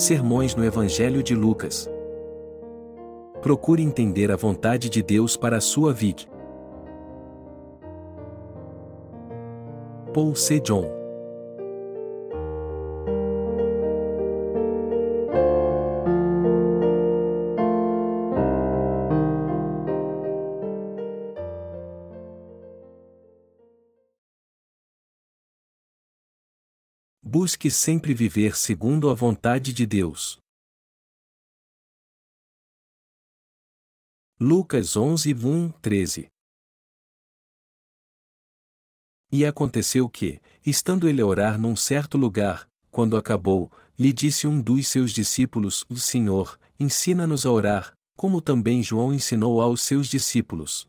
Sermões no Evangelho de Lucas. Procure entender a vontade de Deus para a sua vida. Paul C. John Busque sempre viver segundo a vontade de Deus. Lucas 11, 1, 13 E aconteceu que, estando ele a orar num certo lugar, quando acabou, lhe disse um dos seus discípulos: O Senhor, ensina-nos a orar, como também João ensinou aos seus discípulos.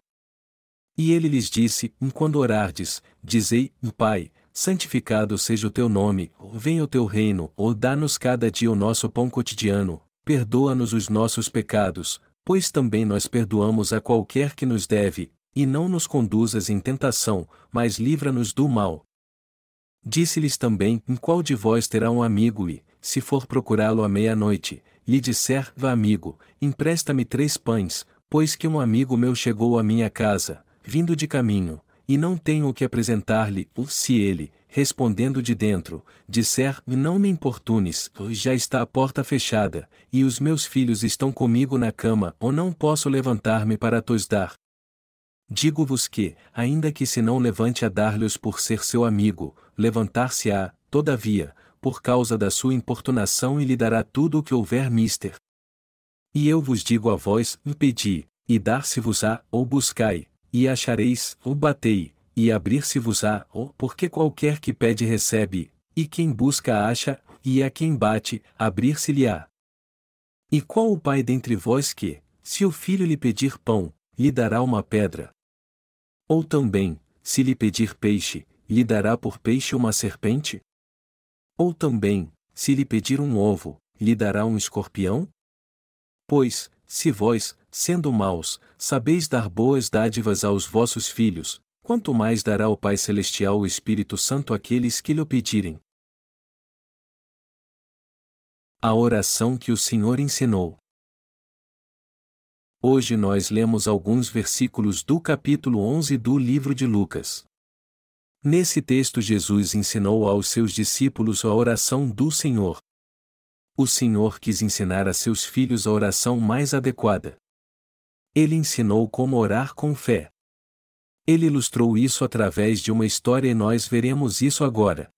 E ele lhes disse: Quando orardes, dizei: Pai, santificado seja o teu nome, venha o teu reino, ou dá-nos cada dia o nosso pão cotidiano, perdoa-nos os nossos pecados, pois também nós perdoamos a qualquer que nos deve, e não nos conduzas em tentação, mas livra-nos do mal. Disse-lhes também: Em qual de vós terá um amigo e, se for procurá-lo à meia-noite, lhe disser: Vá amigo, empresta-me três pães, pois que um amigo meu chegou à minha casa, vindo de caminho, e não tenho o que apresentar-lhe, se ele, respondendo de dentro, disser: Não me importunes, já está a porta fechada, e os meus filhos estão comigo na cama, ou não posso levantar-me para tos dar. Digo-vos que, ainda que se não levante a dar-lhes por ser seu amigo, levantar-se-á, todavia, por causa da sua importunação e lhe dará tudo o que houver mister. E eu vos digo a vós: pedi, e dar-se-vos-á, ou buscai, e achareis, ou batei, e abrir-se-vos-á, ou porque qualquer que pede recebe, e quem busca acha, e a quem bate, abrir-se-lhe-á. E qual o pai dentre vós que, se o filho lhe pedir pão, lhe dará uma pedra? Ou também, se lhe pedir peixe, lhe dará por peixe uma serpente? Ou também, se lhe pedir um ovo, lhe dará um escorpião? Pois, se vós, sendo maus, sabeis dar boas dádivas aos vossos filhos, quanto mais dará o Pai Celestial o Espírito Santo àqueles que lhe pedirem. A oração que o Senhor ensinou. Hoje nós lemos alguns versículos do capítulo 11 do livro de Lucas. Nesse texto, Jesus ensinou aos seus discípulos a oração do Senhor, o Senhor quis ensinar a seus filhos a oração mais adequada. Ele ensinou como orar com fé. Ele ilustrou isso através de uma história e nós veremos isso agora.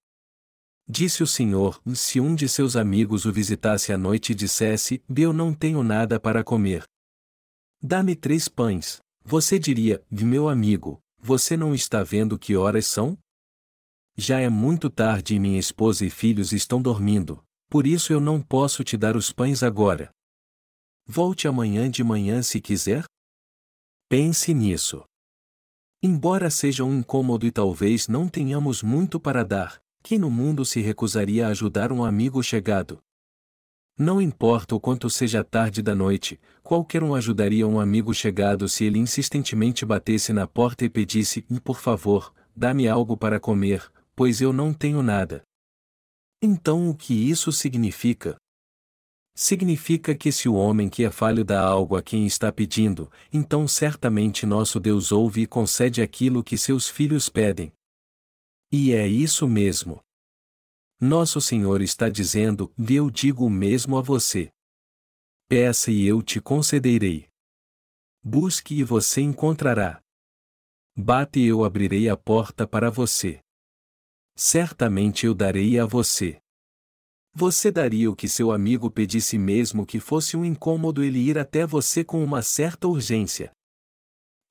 Disse o Senhor: Se um de seus amigos o visitasse à noite e dissesse: Eu não tenho nada para comer. Dá-me três pães. Você diria: Meu amigo, você não está vendo que horas são? Já é muito tarde e minha esposa e filhos estão dormindo por isso eu não posso te dar os pães agora. Volte amanhã de manhã se quiser? Pense nisso. Embora seja um incômodo e talvez não tenhamos muito para dar, quem no mundo se recusaria a ajudar um amigo chegado? Não importa o quanto seja tarde da noite, qualquer um ajudaria um amigo chegado se ele insistentemente batesse na porta e pedisse: Por favor, dá-me algo para comer, pois eu não tenho nada. Então o que isso significa? Significa que se o homem que é falho dá algo a quem está pedindo, então certamente nosso Deus ouve e concede aquilo que seus filhos pedem. E é isso mesmo. Nosso Senhor está dizendo: Eu digo o mesmo a você. Peça e eu te concederei. Busque e você encontrará. Bate e eu abrirei a porta para você certamente eu darei a você. Você daria o que seu amigo pedisse mesmo que fosse um incômodo ele ir até você com uma certa urgência.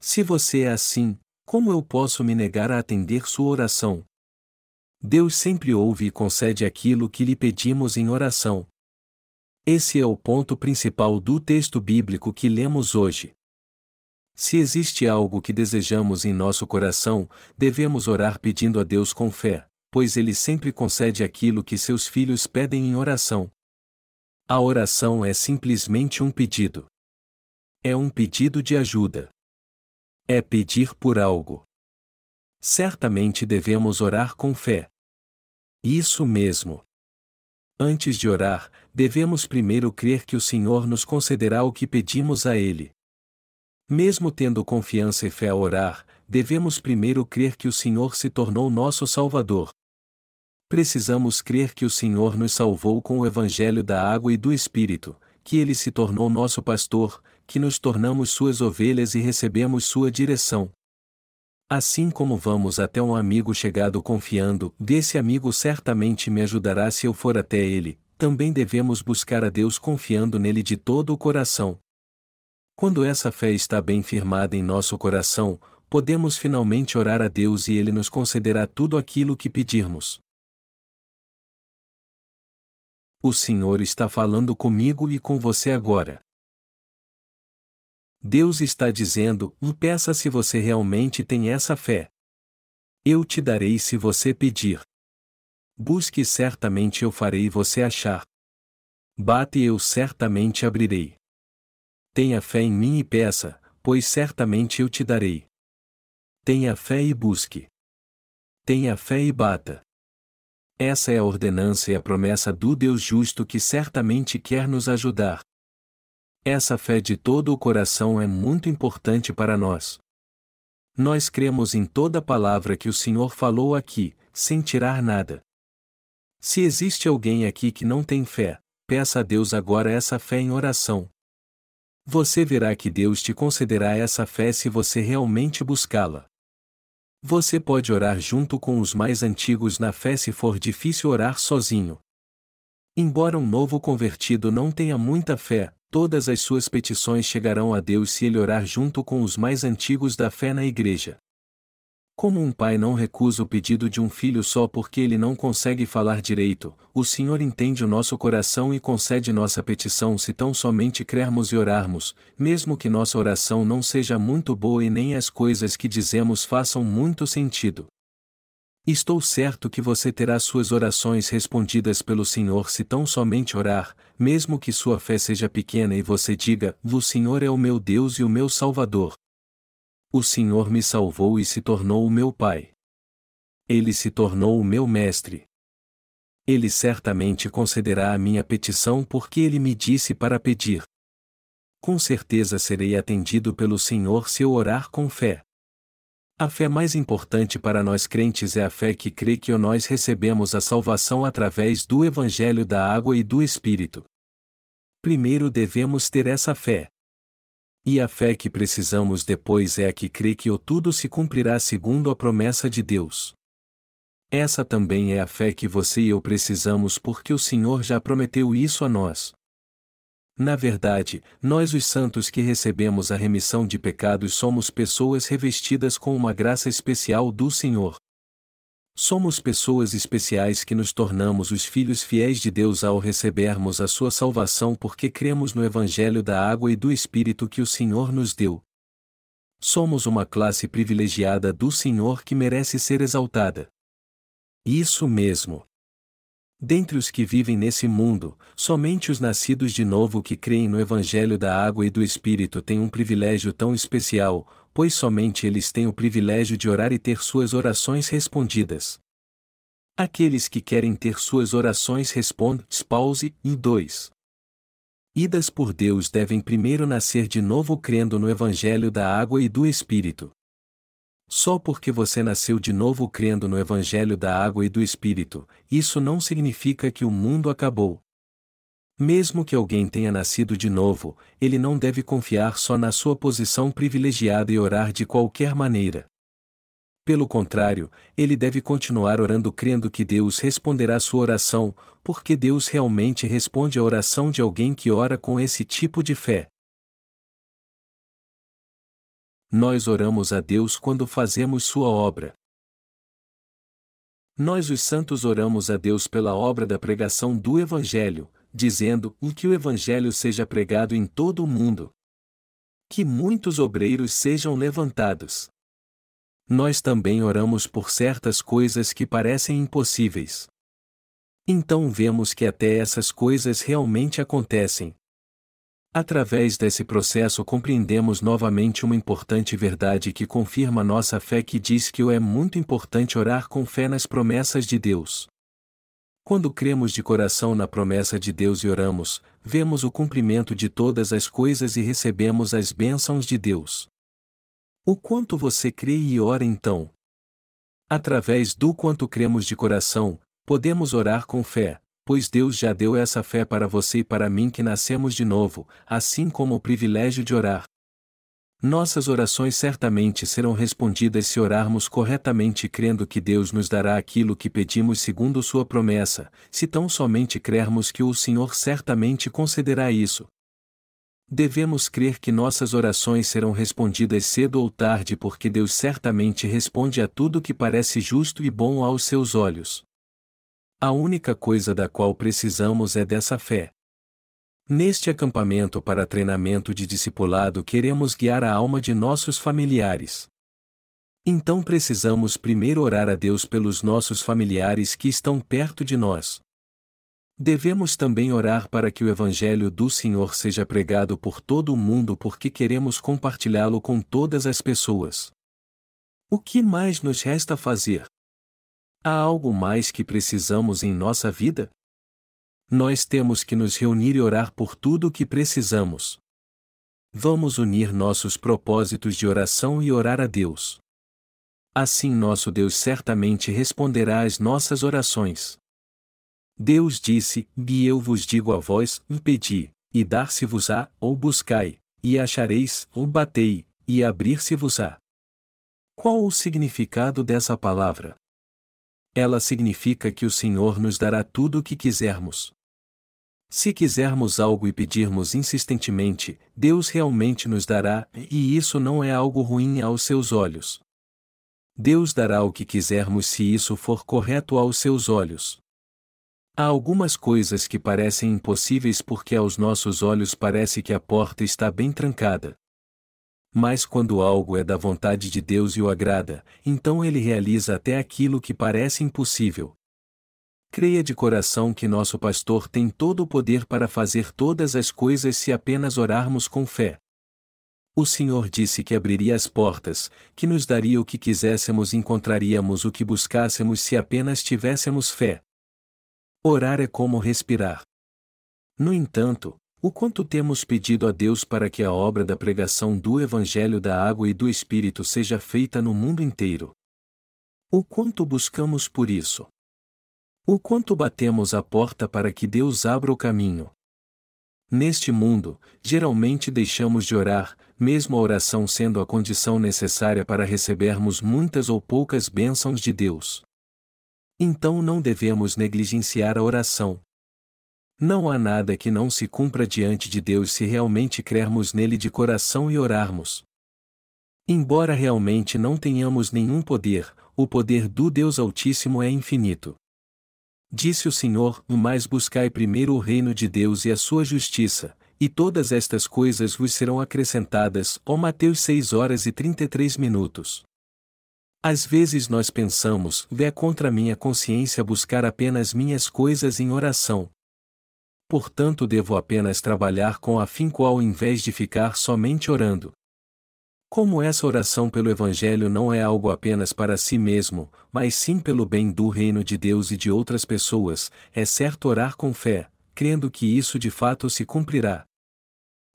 Se você é assim, como eu posso me negar a atender sua oração? Deus sempre ouve e concede aquilo que lhe pedimos em oração. Esse é o ponto principal do texto bíblico que lemos hoje. Se existe algo que desejamos em nosso coração, devemos orar pedindo a Deus com fé pois ele sempre concede aquilo que seus filhos pedem em oração. A oração é simplesmente um pedido. É um pedido de ajuda. É pedir por algo. Certamente devemos orar com fé. Isso mesmo. Antes de orar, devemos primeiro crer que o Senhor nos concederá o que pedimos a Ele. Mesmo tendo confiança e fé a orar, devemos primeiro crer que o Senhor se tornou nosso Salvador. Precisamos crer que o Senhor nos salvou com o Evangelho da água e do Espírito, que Ele se tornou nosso pastor, que nos tornamos Suas ovelhas e recebemos Sua direção. Assim como vamos até um amigo chegado confiando, desse amigo certamente me ajudará se eu for até ele, também devemos buscar a Deus confiando nele de todo o coração. Quando essa fé está bem firmada em nosso coração, podemos finalmente orar a Deus e Ele nos concederá tudo aquilo que pedirmos. O Senhor está falando comigo e com você agora. Deus está dizendo: peça se você realmente tem essa fé. Eu te darei se você pedir. Busque certamente eu farei você achar. Bate eu certamente abrirei. Tenha fé em mim e peça, pois certamente eu te darei. Tenha fé e busque. Tenha fé e bata. Essa é a ordenança e a promessa do Deus justo que certamente quer nos ajudar. Essa fé de todo o coração é muito importante para nós. Nós cremos em toda palavra que o Senhor falou aqui, sem tirar nada. Se existe alguém aqui que não tem fé, peça a Deus agora essa fé em oração, você verá que Deus te concederá essa fé se você realmente buscá-la. Você pode orar junto com os mais antigos na fé se for difícil orar sozinho. Embora um novo convertido não tenha muita fé, todas as suas petições chegarão a Deus se ele orar junto com os mais antigos da fé na igreja. Como um pai não recusa o pedido de um filho só porque ele não consegue falar direito, o Senhor entende o nosso coração e concede nossa petição se tão somente crermos e orarmos, mesmo que nossa oração não seja muito boa e nem as coisas que dizemos façam muito sentido. Estou certo que você terá suas orações respondidas pelo Senhor se tão somente orar, mesmo que sua fé seja pequena e você diga: O Senhor é o meu Deus e o meu Salvador, o Senhor me salvou e se tornou o meu Pai. Ele se tornou o meu Mestre. Ele certamente concederá a minha petição porque ele me disse para pedir. Com certeza serei atendido pelo Senhor se eu orar com fé. A fé mais importante para nós crentes é a fé que crê que nós recebemos a salvação através do Evangelho da Água e do Espírito. Primeiro devemos ter essa fé. E a fé que precisamos depois é a que crê que o tudo se cumprirá segundo a promessa de Deus. Essa também é a fé que você e eu precisamos porque o Senhor já prometeu isso a nós. Na verdade, nós os santos que recebemos a remissão de pecados somos pessoas revestidas com uma graça especial do Senhor. Somos pessoas especiais que nos tornamos os filhos fiéis de Deus ao recebermos a sua salvação porque cremos no Evangelho da água e do Espírito que o Senhor nos deu. Somos uma classe privilegiada do Senhor que merece ser exaltada. Isso mesmo. Dentre os que vivem nesse mundo, somente os nascidos de novo que creem no Evangelho da água e do Espírito têm um privilégio tão especial, pois somente eles têm o privilégio de orar e ter suas orações respondidas. Aqueles que querem ter suas orações respondem, pause, em 2. Idas por Deus devem primeiro nascer de novo crendo no Evangelho da água e do Espírito. Só porque você nasceu de novo crendo no Evangelho da água e do Espírito, isso não significa que o mundo acabou. Mesmo que alguém tenha nascido de novo, ele não deve confiar só na sua posição privilegiada e orar de qualquer maneira. Pelo contrário, ele deve continuar orando crendo que Deus responderá sua oração, porque Deus realmente responde a oração de alguém que ora com esse tipo de fé. Nós oramos a Deus quando fazemos sua obra. Nós, os santos, oramos a Deus pela obra da pregação do Evangelho, dizendo em que o Evangelho seja pregado em todo o mundo. Que muitos obreiros sejam levantados. Nós também oramos por certas coisas que parecem impossíveis. Então vemos que até essas coisas realmente acontecem. Através desse processo compreendemos novamente uma importante verdade que confirma nossa fé que diz que é muito importante orar com fé nas promessas de Deus. Quando cremos de coração na promessa de Deus e oramos, vemos o cumprimento de todas as coisas e recebemos as bênçãos de Deus. O quanto você crê e ora então? Através do quanto cremos de coração, podemos orar com fé, pois Deus já deu essa fé para você e para mim que nascemos de novo, assim como o privilégio de orar. Nossas orações certamente serão respondidas se orarmos corretamente crendo que Deus nos dará aquilo que pedimos segundo Sua promessa, se tão somente crermos que o Senhor certamente concederá isso. Devemos crer que nossas orações serão respondidas cedo ou tarde porque Deus certamente responde a tudo que parece justo e bom aos seus olhos. A única coisa da qual precisamos é dessa fé. Neste acampamento para treinamento de discipulado queremos guiar a alma de nossos familiares. Então precisamos primeiro orar a Deus pelos nossos familiares que estão perto de nós. Devemos também orar para que o Evangelho do Senhor seja pregado por todo o mundo porque queremos compartilhá-lo com todas as pessoas. O que mais nos resta fazer? Há algo mais que precisamos em nossa vida? Nós temos que nos reunir e orar por tudo o que precisamos. Vamos unir nossos propósitos de oração e orar a Deus. Assim nosso Deus certamente responderá às nossas orações. Deus disse: E eu vos digo a vós: pedi, e dar-se-vos-á, ou buscai, e achareis, ou batei, e abrir-se-vos-á. Qual o significado dessa palavra? Ela significa que o Senhor nos dará tudo o que quisermos. Se quisermos algo e pedirmos insistentemente, Deus realmente nos dará, e isso não é algo ruim aos seus olhos. Deus dará o que quisermos se isso for correto aos seus olhos. Há algumas coisas que parecem impossíveis porque aos nossos olhos parece que a porta está bem trancada. Mas quando algo é da vontade de Deus e o agrada, então ele realiza até aquilo que parece impossível. Creia de coração que nosso pastor tem todo o poder para fazer todas as coisas se apenas orarmos com fé. O Senhor disse que abriria as portas, que nos daria o que quiséssemos e encontraríamos o que buscássemos se apenas tivéssemos fé. Orar é como respirar. No entanto, o quanto temos pedido a Deus para que a obra da pregação do Evangelho da Água e do Espírito seja feita no mundo inteiro? O quanto buscamos por isso? O quanto batemos a porta para que Deus abra o caminho. Neste mundo, geralmente deixamos de orar, mesmo a oração sendo a condição necessária para recebermos muitas ou poucas bênçãos de Deus. Então não devemos negligenciar a oração. Não há nada que não se cumpra diante de Deus se realmente crermos nele de coração e orarmos. Embora realmente não tenhamos nenhum poder, o poder do Deus Altíssimo é infinito. Disse o Senhor: Mas buscai primeiro o reino de Deus e a sua justiça, e todas estas coisas vos serão acrescentadas. Ó Mateus 6 horas e 33 minutos. Às vezes nós pensamos: é contra minha consciência buscar apenas minhas coisas em oração. Portanto, devo apenas trabalhar com afinco ao invés de ficar somente orando. Como essa oração pelo Evangelho não é algo apenas para si mesmo, mas sim pelo bem do reino de Deus e de outras pessoas, é certo orar com fé, crendo que isso de fato se cumprirá.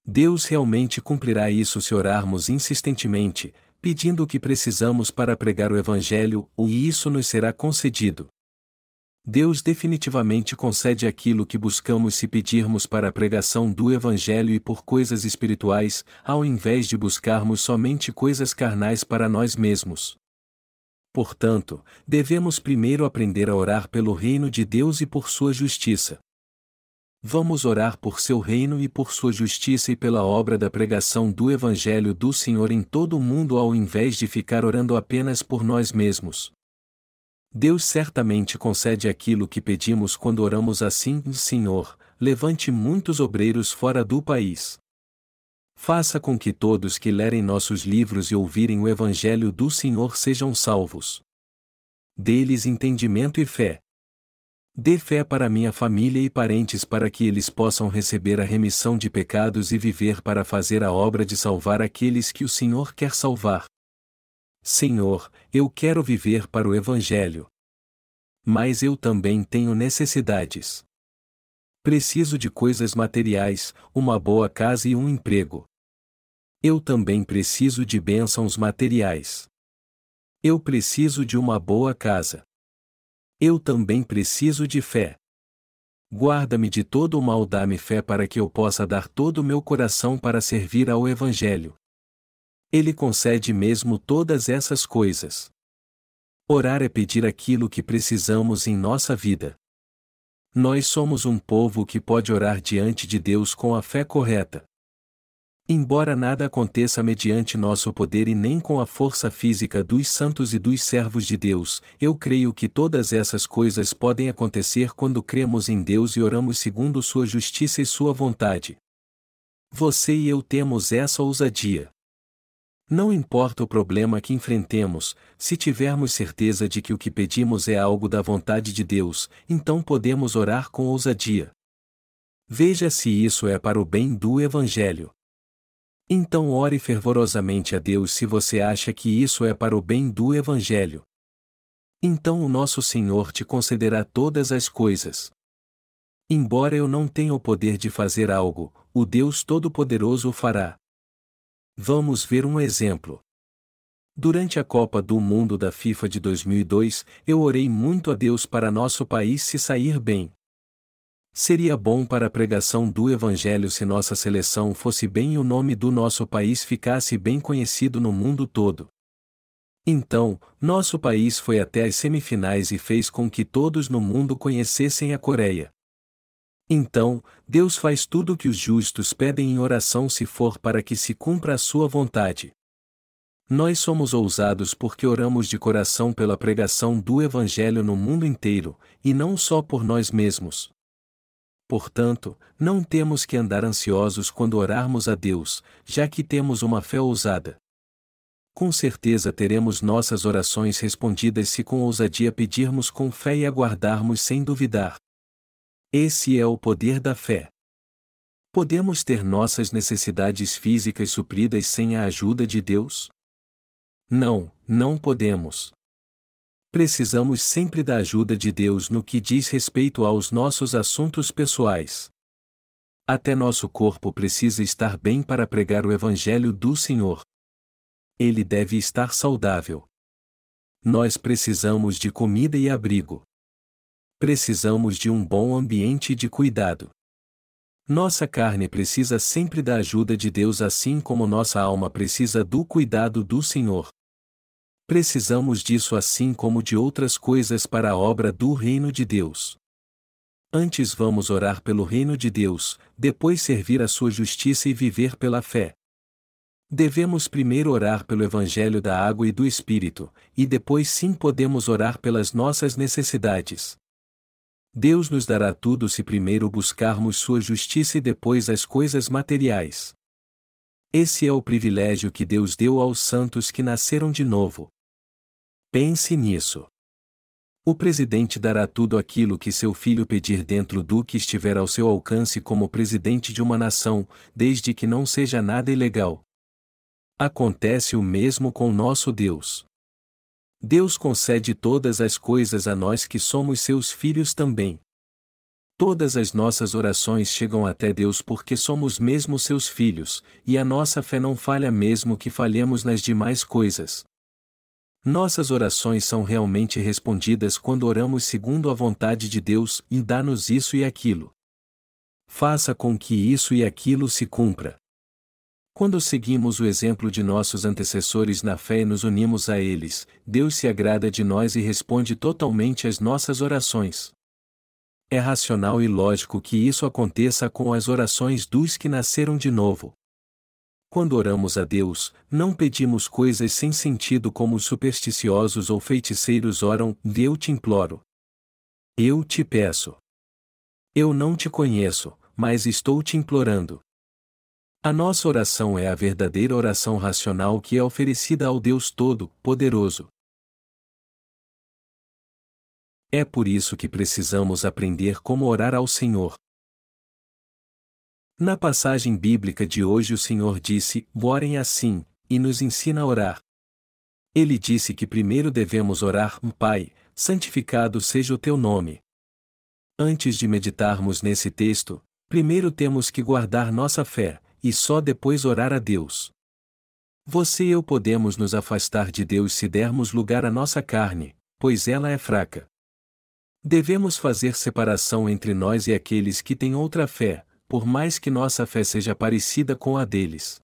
Deus realmente cumprirá isso se orarmos insistentemente, pedindo o que precisamos para pregar o Evangelho, e isso nos será concedido. Deus definitivamente concede aquilo que buscamos se pedirmos para a pregação do Evangelho e por coisas espirituais, ao invés de buscarmos somente coisas carnais para nós mesmos. Portanto, devemos primeiro aprender a orar pelo reino de Deus e por sua justiça. Vamos orar por seu reino e por sua justiça e pela obra da pregação do Evangelho do Senhor em todo o mundo ao invés de ficar orando apenas por nós mesmos. Deus certamente concede aquilo que pedimos quando oramos assim: Senhor, levante muitos obreiros fora do país. Faça com que todos que lerem nossos livros e ouvirem o Evangelho do Senhor sejam salvos. Dê-lhes entendimento e fé. Dê fé para minha família e parentes para que eles possam receber a remissão de pecados e viver para fazer a obra de salvar aqueles que o Senhor quer salvar. Senhor, eu quero viver para o Evangelho. mas eu também tenho necessidades. Preciso de coisas materiais, uma boa casa e um emprego. Eu também preciso de bênçãos materiais. Eu preciso de uma boa casa. Eu também preciso de fé. Guarda-me de todo o mal, dá-me fé para que eu possa dar todo o meu coração para servir ao Evangelho. Ele concede mesmo todas essas coisas. Orar é pedir aquilo que precisamos em nossa vida. Nós somos um povo que pode orar diante de Deus com a fé correta. Embora nada aconteça mediante nosso poder e nem com a força física dos santos e dos servos de Deus, eu creio que todas essas coisas podem acontecer quando cremos em Deus e oramos segundo Sua justiça e Sua vontade. Você e eu temos essa ousadia. Não importa o problema que enfrentemos, se tivermos certeza de que o que pedimos é algo da vontade de Deus, então podemos orar com ousadia. Veja se isso é para o bem do Evangelho. Então ore fervorosamente a Deus se você acha que isso é para o bem do Evangelho. Então o nosso Senhor te concederá todas as coisas. Embora eu não tenha o poder de fazer algo, o Deus Todo-Poderoso o fará. Vamos ver um exemplo. Durante a Copa do Mundo da FIFA de 2002, eu orei muito a Deus para nosso país se sair bem. Seria bom para a pregação do Evangelho se nossa seleção fosse bem e o nome do nosso país ficasse bem conhecido no mundo todo. Então, nosso país foi até as semifinais e fez com que todos no mundo conhecessem a Coreia. Então, Deus faz tudo o que os justos pedem em oração se for para que se cumpra a sua vontade. Nós somos ousados porque oramos de coração pela pregação do Evangelho no mundo inteiro, e não só por nós mesmos. Portanto, não temos que andar ansiosos quando orarmos a Deus, já que temos uma fé ousada. Com certeza teremos nossas orações respondidas se com ousadia pedirmos com fé e aguardarmos sem duvidar. Esse é o poder da fé. Podemos ter nossas necessidades físicas supridas sem a ajuda de Deus? Não, não podemos. Precisamos sempre da ajuda de Deus no que diz respeito aos nossos assuntos pessoais. Até nosso corpo precisa estar bem para pregar o Evangelho do Senhor. Ele deve estar saudável. Nós precisamos de comida e abrigo precisamos de um bom ambiente de cuidado. Nossa carne precisa sempre da ajuda de Deus, assim como nossa alma precisa do cuidado do Senhor. Precisamos disso assim como de outras coisas para a obra do reino de Deus. Antes vamos orar pelo reino de Deus, depois servir a sua justiça e viver pela fé. Devemos primeiro orar pelo Evangelho da água e do Espírito, e depois sim podemos orar pelas nossas necessidades. Deus nos dará tudo se primeiro buscarmos Sua justiça e depois as coisas materiais. Esse é o privilégio que Deus deu aos santos que nasceram de novo. Pense nisso. O presidente dará tudo aquilo que seu filho pedir dentro do que estiver ao seu alcance como presidente de uma nação, desde que não seja nada ilegal. Acontece o mesmo com nosso Deus. Deus concede todas as coisas a nós que somos seus filhos também. Todas as nossas orações chegam até Deus porque somos mesmo seus filhos, e a nossa fé não falha mesmo que falhemos nas demais coisas. Nossas orações são realmente respondidas quando oramos segundo a vontade de Deus e dá-nos isso e aquilo. Faça com que isso e aquilo se cumpra. Quando seguimos o exemplo de nossos antecessores na fé e nos unimos a eles, Deus se agrada de nós e responde totalmente às nossas orações. É racional e lógico que isso aconteça com as orações dos que nasceram de novo. Quando oramos a Deus, não pedimos coisas sem sentido como os supersticiosos ou feiticeiros oram, eu te imploro. Eu te peço. Eu não te conheço, mas estou te implorando. A nossa oração é a verdadeira oração racional que é oferecida ao Deus Todo-Poderoso. É por isso que precisamos aprender como orar ao Senhor. Na passagem bíblica de hoje, o Senhor disse: Orem assim, e nos ensina a orar. Ele disse que primeiro devemos orar, Pai, santificado seja o teu nome. Antes de meditarmos nesse texto, primeiro temos que guardar nossa fé, e só depois orar a Deus. Você e eu podemos nos afastar de Deus se dermos lugar à nossa carne, pois ela é fraca. Devemos fazer separação entre nós e aqueles que têm outra fé, por mais que nossa fé seja parecida com a deles.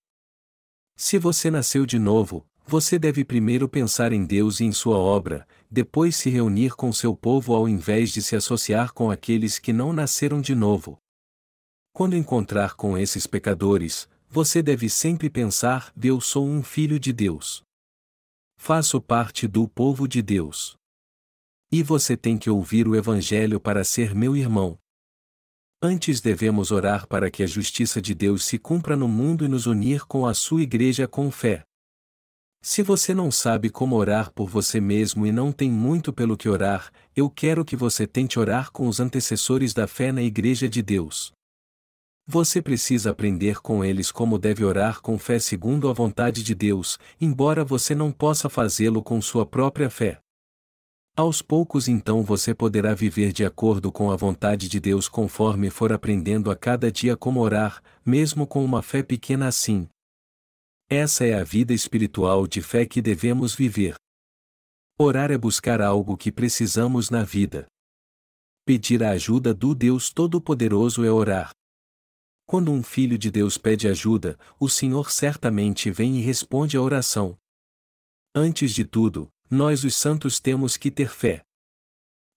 Se você nasceu de novo, você deve primeiro pensar em Deus e em sua obra, depois se reunir com seu povo ao invés de se associar com aqueles que não nasceram de novo. Quando encontrar com esses pecadores, você deve sempre pensar: Eu sou um filho de Deus. Faço parte do povo de Deus. E você tem que ouvir o Evangelho para ser meu irmão. Antes devemos orar para que a justiça de Deus se cumpra no mundo e nos unir com a sua igreja com fé. Se você não sabe como orar por você mesmo e não tem muito pelo que orar, eu quero que você tente orar com os antecessores da fé na Igreja de Deus. Você precisa aprender com eles como deve orar com fé segundo a vontade de Deus, embora você não possa fazê-lo com sua própria fé. Aos poucos então você poderá viver de acordo com a vontade de Deus conforme for aprendendo a cada dia como orar, mesmo com uma fé pequena assim. Essa é a vida espiritual de fé que devemos viver. Orar é buscar algo que precisamos na vida. Pedir a ajuda do Deus Todo-Poderoso é orar. Quando um filho de Deus pede ajuda, o Senhor certamente vem e responde à oração. Antes de tudo, nós os santos temos que ter fé.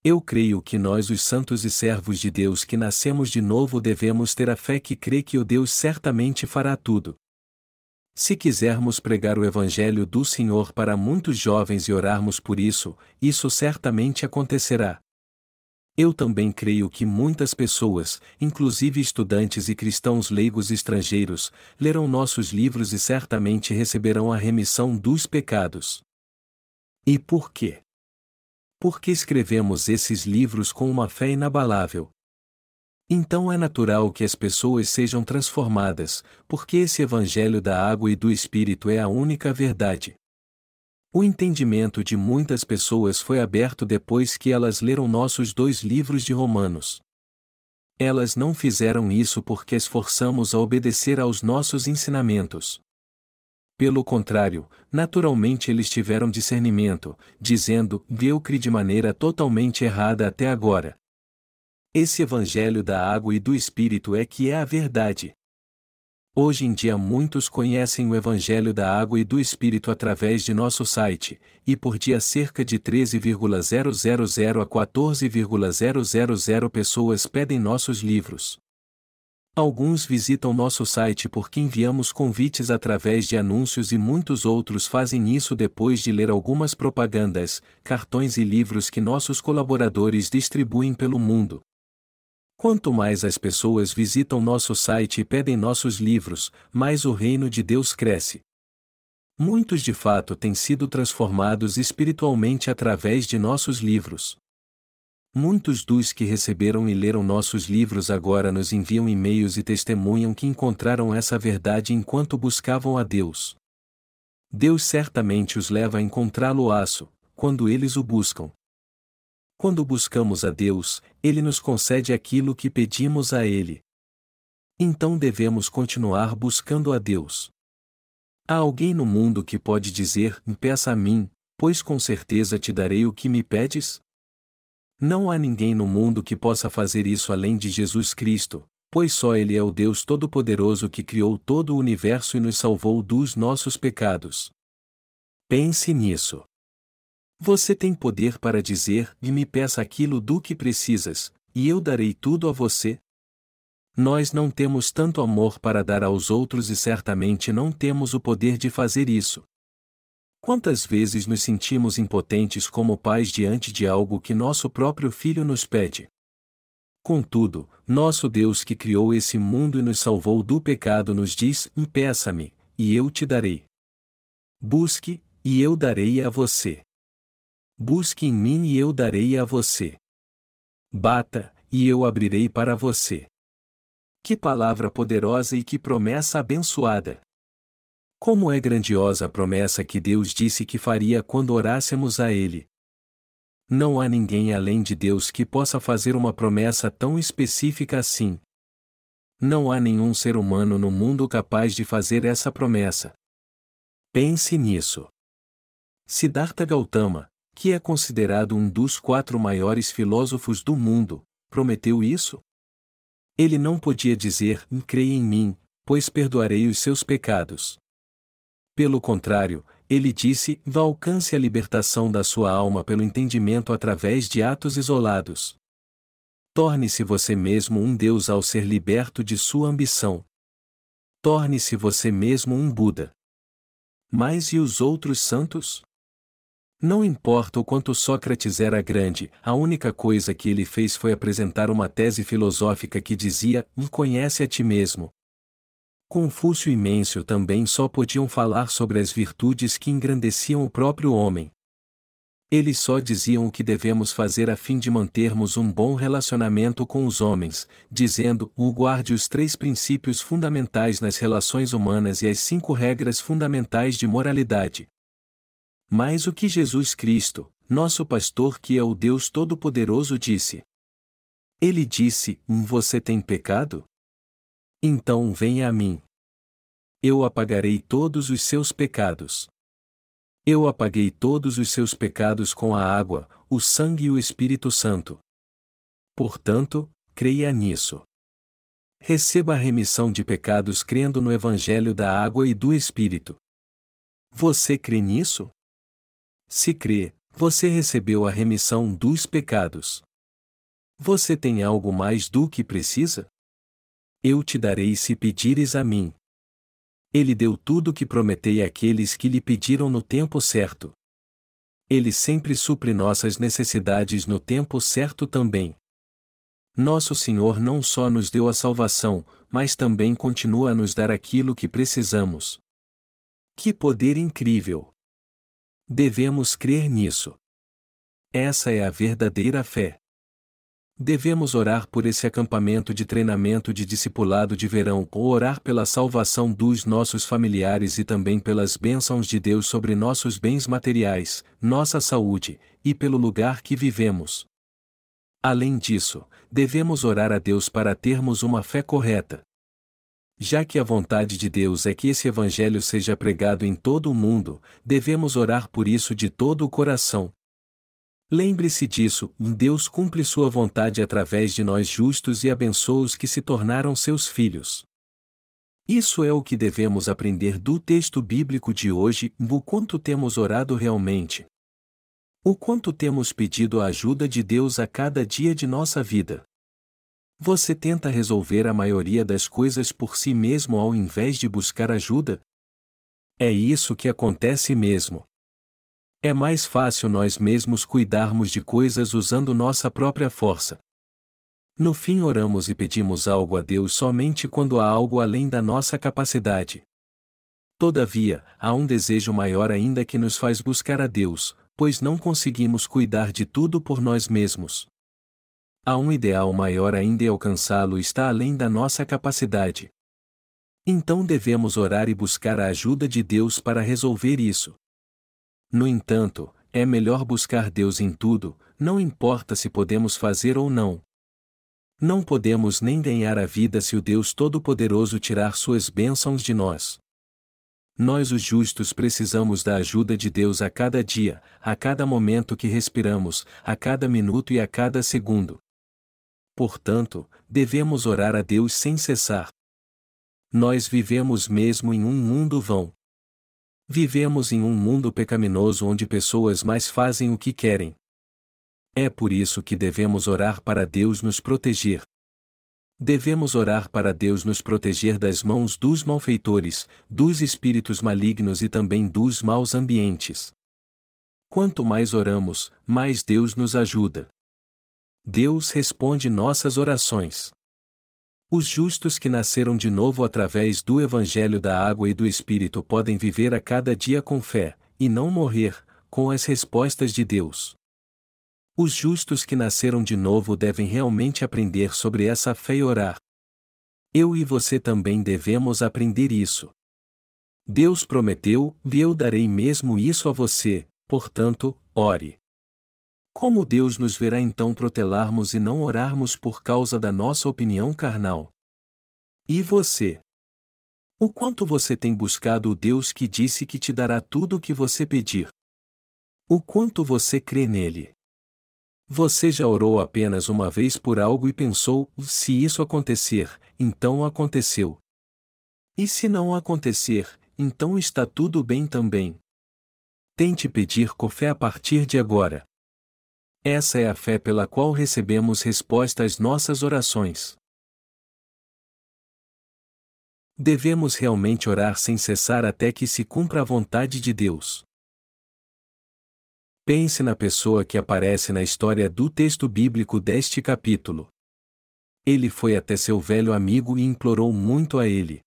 Eu creio que nós, os santos e servos de Deus que nascemos de novo, devemos ter a fé que crê que o Deus certamente fará tudo. Se quisermos pregar o Evangelho do Senhor para muitos jovens e orarmos por isso, isso certamente acontecerá. Eu também creio que muitas pessoas, inclusive estudantes e cristãos leigos estrangeiros, lerão nossos livros e certamente receberão a remissão dos pecados. E por quê? Porque escrevemos esses livros com uma fé inabalável. Então é natural que as pessoas sejam transformadas, porque esse Evangelho da água e do Espírito é a única verdade. O entendimento de muitas pessoas foi aberto depois que elas leram nossos dois livros de Romanos. Elas não fizeram isso porque esforçamos a obedecer aos nossos ensinamentos. Pelo contrário, naturalmente eles tiveram discernimento, dizendo: Eu criei de maneira totalmente errada até agora. Esse Evangelho da água e do Espírito é que é a verdade. Hoje em dia muitos conhecem o Evangelho da Água e do Espírito através de nosso site, e por dia cerca de 13,000 a 14,000 pessoas pedem nossos livros. Alguns visitam nosso site porque enviamos convites através de anúncios e muitos outros fazem isso depois de ler algumas propagandas, cartões e livros que nossos colaboradores distribuem pelo mundo. Quanto mais as pessoas visitam nosso site e pedem nossos livros, mais o reino de Deus cresce. Muitos de fato têm sido transformados espiritualmente através de nossos livros. Muitos dos que receberam e leram nossos livros agora nos enviam e-mails e testemunham que encontraram essa verdade enquanto buscavam a Deus. Deus certamente os leva a encontrá-lo aço, quando eles o buscam. Quando buscamos a Deus, Ele nos concede aquilo que pedimos a Ele. Então devemos continuar buscando a Deus. Há alguém no mundo que pode dizer: Peça a mim, pois com certeza te darei o que me pedes? Não há ninguém no mundo que possa fazer isso além de Jesus Cristo, pois só Ele é o Deus Todo-Poderoso que criou todo o universo e nos salvou dos nossos pecados. Pense nisso. Você tem poder para dizer: e me peça aquilo do que precisas, e eu darei tudo a você? Nós não temos tanto amor para dar aos outros e certamente não temos o poder de fazer isso. Quantas vezes nos sentimos impotentes como pais diante de algo que nosso próprio filho nos pede? Contudo, nosso Deus que criou esse mundo e nos salvou do pecado nos diz: Peça-me, e eu te darei. Busque, e eu darei a você. Busque em mim e eu darei a você. Bata, e eu abrirei para você. Que palavra poderosa e que promessa abençoada! Como é grandiosa a promessa que Deus disse que faria quando orássemos a Ele. Não há ninguém além de Deus que possa fazer uma promessa tão específica assim. Não há nenhum ser humano no mundo capaz de fazer essa promessa. Pense nisso. Siddhartha Gautama, que é considerado um dos quatro maiores filósofos do mundo, prometeu isso? Ele não podia dizer: creia em mim, pois perdoarei os seus pecados. Pelo contrário, ele disse: vá alcance a libertação da sua alma pelo entendimento através de atos isolados. Torne-se você mesmo um Deus ao ser liberto de sua ambição. Torne-se você mesmo um Buda. Mas e os outros santos? Não importa o quanto Sócrates era grande, a única coisa que ele fez foi apresentar uma tese filosófica que dizia: conhece a ti mesmo, Confúcio e Mêncio também só podiam falar sobre as virtudes que engrandeciam o próprio homem. Eles só diziam o que devemos fazer a fim de mantermos um bom relacionamento com os homens, dizendo: o guarde os três princípios fundamentais nas relações humanas e as cinco regras fundamentais de moralidade. Mas o que Jesus Cristo, nosso pastor que é o Deus Todo-Poderoso, disse? Ele disse: Você tem pecado? Então venha a mim. Eu apagarei todos os seus pecados. Eu apaguei todos os seus pecados com a água, o sangue e o Espírito Santo. Portanto, creia nisso. Receba a remissão de pecados crendo no Evangelho da água e do Espírito. Você crê nisso? Se crê, você recebeu a remissão dos pecados. Você tem algo mais do que precisa? eu te darei se pedires a mim. Ele deu tudo o que prometei àqueles que lhe pediram no tempo certo. Ele sempre supre nossas necessidades no tempo certo também. Nosso Senhor não só nos deu a salvação, mas também continua a nos dar aquilo que precisamos. Que poder incrível! Devemos crer nisso. Essa é a verdadeira fé. Devemos orar por esse acampamento de treinamento de discipulado de verão ou orar pela salvação dos nossos familiares e também pelas bênçãos de Deus sobre nossos bens materiais, nossa saúde e pelo lugar que vivemos. Além disso, devemos orar a Deus para termos uma fé correta. Já que a vontade de Deus é que esse Evangelho seja pregado em todo o mundo, devemos orar por isso de todo o coração, Lembre-se disso, Deus cumpre sua vontade através de nós justos e abençoa os que se tornaram seus filhos. Isso é o que devemos aprender do texto bíblico de hoje, o quanto temos orado realmente. O quanto temos pedido a ajuda de Deus a cada dia de nossa vida. Você tenta resolver a maioria das coisas por si mesmo ao invés de buscar ajuda? É isso que acontece mesmo. É mais fácil nós mesmos cuidarmos de coisas usando nossa própria força. No fim, oramos e pedimos algo a Deus somente quando há algo além da nossa capacidade. Todavia, há um desejo maior ainda que nos faz buscar a Deus, pois não conseguimos cuidar de tudo por nós mesmos. Há um ideal maior ainda e alcançá-lo está além da nossa capacidade. Então devemos orar e buscar a ajuda de Deus para resolver isso. No entanto, é melhor buscar Deus em tudo, não importa se podemos fazer ou não. Não podemos nem ganhar a vida se o Deus Todo-Poderoso tirar suas bênçãos de nós. Nós, os justos, precisamos da ajuda de Deus a cada dia, a cada momento que respiramos, a cada minuto e a cada segundo. Portanto, devemos orar a Deus sem cessar. Nós vivemos mesmo em um mundo vão. Vivemos em um mundo pecaminoso onde pessoas mais fazem o que querem. É por isso que devemos orar para Deus nos proteger. Devemos orar para Deus nos proteger das mãos dos malfeitores, dos espíritos malignos e também dos maus ambientes. Quanto mais oramos, mais Deus nos ajuda. Deus responde nossas orações. Os justos que nasceram de novo através do Evangelho da Água e do Espírito podem viver a cada dia com fé, e não morrer, com as respostas de Deus. Os justos que nasceram de novo devem realmente aprender sobre essa fé e orar. Eu e você também devemos aprender isso. Deus prometeu, e eu darei mesmo isso a você, portanto, ore. Como Deus nos verá então protelarmos e não orarmos por causa da nossa opinião carnal? E você? O quanto você tem buscado o Deus que disse que te dará tudo o que você pedir? O quanto você crê nele? Você já orou apenas uma vez por algo e pensou: se isso acontecer, então aconteceu. E se não acontecer, então está tudo bem também. Tente pedir com fé a partir de agora. Essa é a fé pela qual recebemos resposta às nossas orações. Devemos realmente orar sem cessar até que se cumpra a vontade de Deus. Pense na pessoa que aparece na história do texto bíblico deste capítulo. Ele foi até seu velho amigo e implorou muito a ele.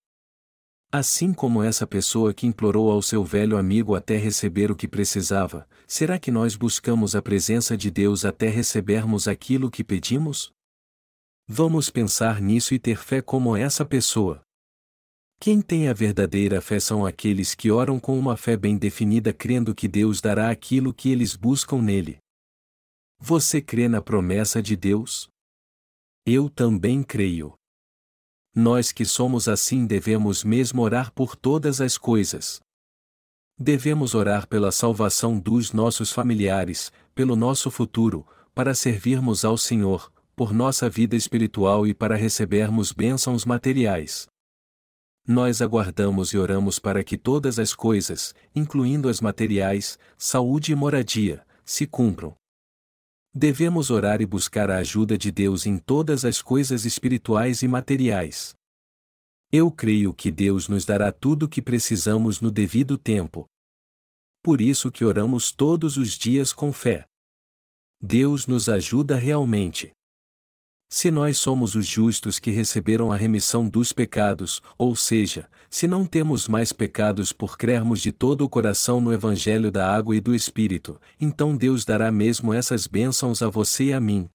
Assim como essa pessoa que implorou ao seu velho amigo até receber o que precisava, será que nós buscamos a presença de Deus até recebermos aquilo que pedimos? Vamos pensar nisso e ter fé como essa pessoa. Quem tem a verdadeira fé são aqueles que oram com uma fé bem definida, crendo que Deus dará aquilo que eles buscam nele. Você crê na promessa de Deus? Eu também creio. Nós que somos assim devemos mesmo orar por todas as coisas. Devemos orar pela salvação dos nossos familiares, pelo nosso futuro, para servirmos ao Senhor, por nossa vida espiritual e para recebermos bênçãos materiais. Nós aguardamos e oramos para que todas as coisas, incluindo as materiais, saúde e moradia, se cumpram. Devemos orar e buscar a ajuda de Deus em todas as coisas espirituais e materiais. Eu creio que Deus nos dará tudo o que precisamos no devido tempo. Por isso que oramos todos os dias com fé. Deus nos ajuda realmente. Se nós somos os justos que receberam a remissão dos pecados, ou seja, se não temos mais pecados por crermos de todo o coração no Evangelho da Água e do Espírito, então Deus dará mesmo essas bênçãos a você e a mim.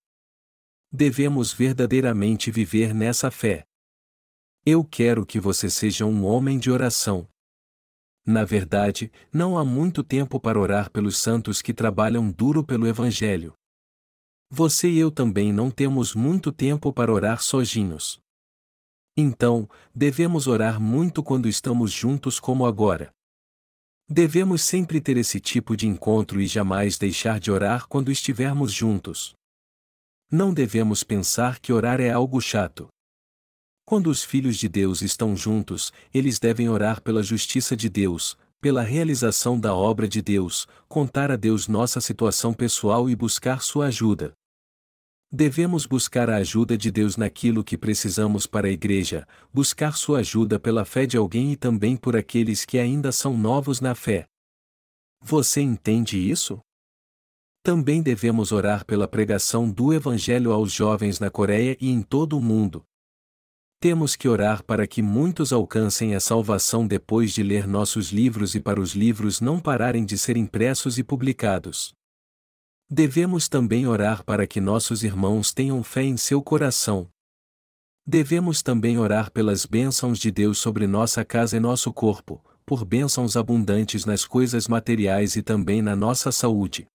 Devemos verdadeiramente viver nessa fé. Eu quero que você seja um homem de oração. Na verdade, não há muito tempo para orar pelos santos que trabalham duro pelo Evangelho. Você e eu também não temos muito tempo para orar sozinhos. Então, devemos orar muito quando estamos juntos como agora. Devemos sempre ter esse tipo de encontro e jamais deixar de orar quando estivermos juntos. Não devemos pensar que orar é algo chato. Quando os filhos de Deus estão juntos, eles devem orar pela justiça de Deus, pela realização da obra de Deus, contar a Deus nossa situação pessoal e buscar sua ajuda. Devemos buscar a ajuda de Deus naquilo que precisamos para a igreja, buscar sua ajuda pela fé de alguém e também por aqueles que ainda são novos na fé. Você entende isso? Também devemos orar pela pregação do Evangelho aos jovens na Coreia e em todo o mundo, temos que orar para que muitos alcancem a salvação depois de ler nossos livros e para os livros não pararem de ser impressos e publicados. Devemos também orar para que nossos irmãos tenham fé em seu coração. Devemos também orar pelas bênçãos de Deus sobre nossa casa e nosso corpo, por bênçãos abundantes nas coisas materiais e também na nossa saúde.